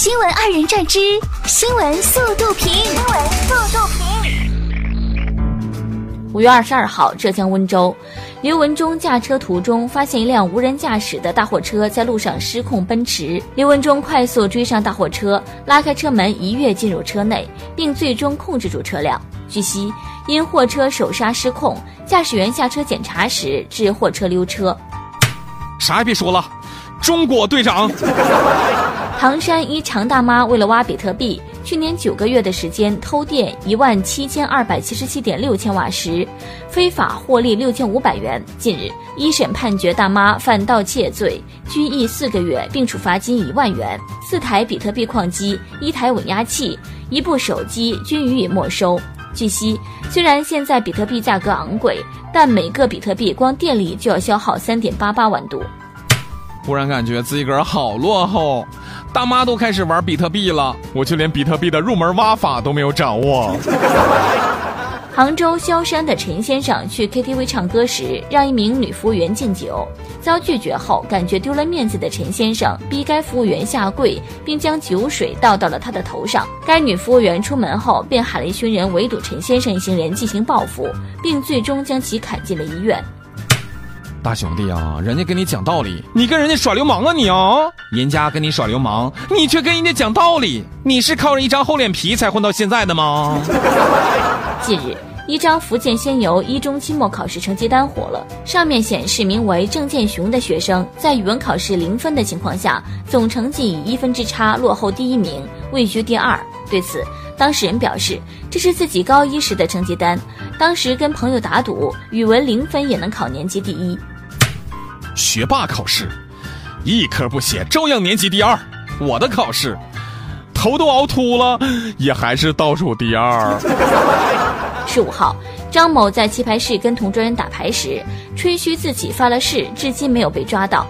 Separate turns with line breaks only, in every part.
新闻二人转之新闻速度评。新闻速度
评。五月二十二号，浙江温州，刘文忠驾车途中发现一辆无人驾驶的大货车在路上失控奔驰，刘文忠快速追上大货车，拉开车门一跃进入车内，并最终控制住车辆。据悉，因货车手刹失控，驾驶员下车检查时致货车溜车。
啥也别说了，中国队长。
唐山一常大妈为了挖比特币，去年九个月的时间偷电一万七千二百七十七点六千瓦时，非法获利六千五百元。近日，一审判决大妈犯盗窃罪，拘役四个月，并处罚金一万元。四台比特币矿机、一台稳压器、一部手机均予以没收。据悉，虽然现在比特币价格昂贵，但每个比特币光电力就要消耗三点八八万度。
忽然感觉自己个儿好落后，大妈都开始玩比特币了，我就连比特币的入门挖法都没有掌握。
杭州萧山的陈先生去 KTV 唱歌时，让一名女服务员敬酒，遭拒绝后，感觉丢了面子的陈先生逼该服务员下跪，并将酒水倒到了他的头上。该女服务员出门后，便喊了一群人围堵陈先生一行人进行报复，并最终将其砍进了医院。
大兄弟啊，人家跟你讲道理，你跟人家耍流氓啊你啊！人家跟你耍流氓，你却跟人家讲道理，你是靠着一张厚脸皮才混到现在的吗？
近日，一张福建仙游一中期末考试成绩单火了，上面显示名为郑建雄的学生在语文考试零分的情况下，总成绩以一分之差落后第一名，位居第二。对此，当事人表示，这是自己高一时的成绩单，当时跟朋友打赌，语文零分也能考年级第一。
学霸考试，一科不写照样年级第二。我的考试，头都熬秃了，也还是倒数第二。
十五号，张某在棋牌室跟同桌人打牌时，吹嘘自己发了誓，至今没有被抓到。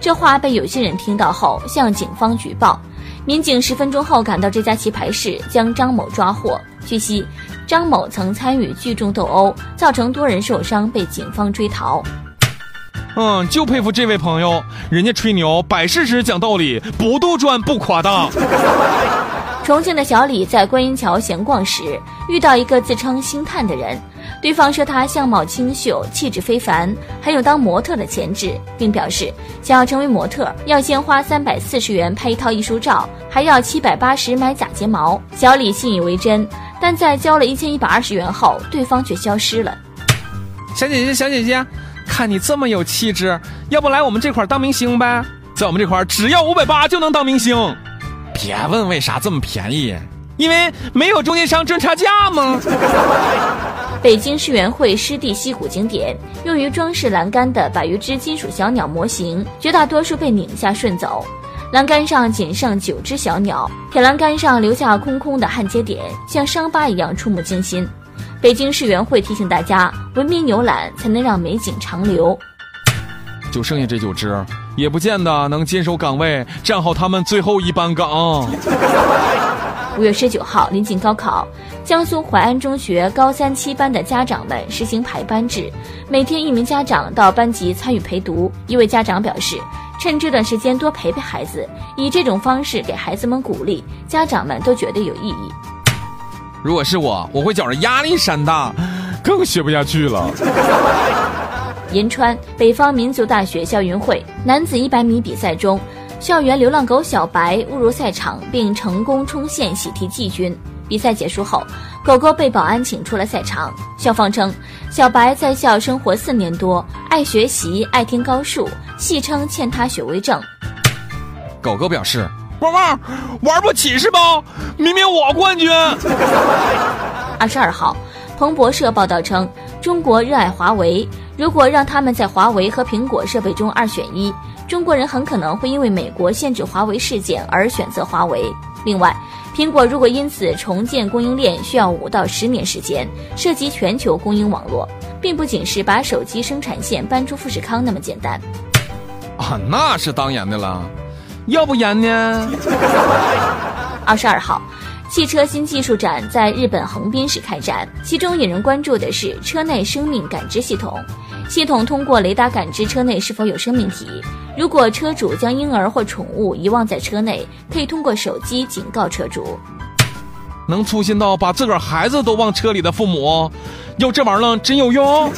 这话被有些人听到后向警方举报，民警十分钟后赶到这家棋牌室，将张某抓获。据悉，张某曾参与聚众斗殴，造成多人受伤，被警方追逃。
嗯，就佩服这位朋友，人家吹牛摆事实讲道理，不杜撰不夸大。
重庆的小李在观音桥闲逛时，遇到一个自称星探的人，对方说他相貌清秀，气质非凡，还有当模特的潜质，并表示想要成为模特，要先花三百四十元拍一套艺术照，还要七百八十买假睫毛。小李信以为真，但在交了一千一百二十元后，对方却消失了。
小姐姐，小姐姐。看你这么有气质，要不来我们这块当明星呗？在我们这块只要五百八就能当明星。别问为啥这么便宜，因为没有中间商赚差价吗？
北京世园会湿地溪谷景点，用于装饰栏杆的百余只金属小鸟模型，绝大多数被拧下顺走，栏杆上仅剩九只小鸟，铁栏杆上留下空空的焊接点，像伤疤一样触目惊心。北京世园会提醒大家，文明游览才能让美景长留。
就剩下这九只，也不见得能坚守岗位，站好他们最后一班岗。
五月十九号，临近高考，江苏淮安中学高三七班的家长们实行排班制，每天一名家长到班级参与陪读。一位家长表示，趁这段时间多陪陪孩子，以这种方式给孩子们鼓励，家长们都觉得有意义。
如果是我，我会觉着压力山大，更学不下去了。
银川北方民族大学校运会男子一百米比赛中，校园流浪狗小白误入赛场，并成功冲线喜提季军。比赛结束后，狗狗被保安请出了赛场。校方称，小白在校生活四年多，爱学习，爱听高数，戏称欠他学位证。
狗狗表示。汪汪，玩不起是吧？明明我冠军。
二十二号，彭博社报道称，中国热爱华为，如果让他们在华为和苹果设备中二选一，中国人很可能会因为美国限制华为事件而选择华为。另外，苹果如果因此重建供应链，需要五到十年时间，涉及全球供应网络，并不仅是把手机生产线搬出富士康那么简单。
啊，那是当然的了。要不然呢？
二十二号，汽车新技术展在日本横滨市开展，其中引人关注的是车内生命感知系统。系统通过雷达感知车内是否有生命体。如果车主将婴儿或宠物遗忘在车内，可以通过手机警告车主。
能粗心到把自个儿孩子都忘车里的父母，要这玩意儿真有用。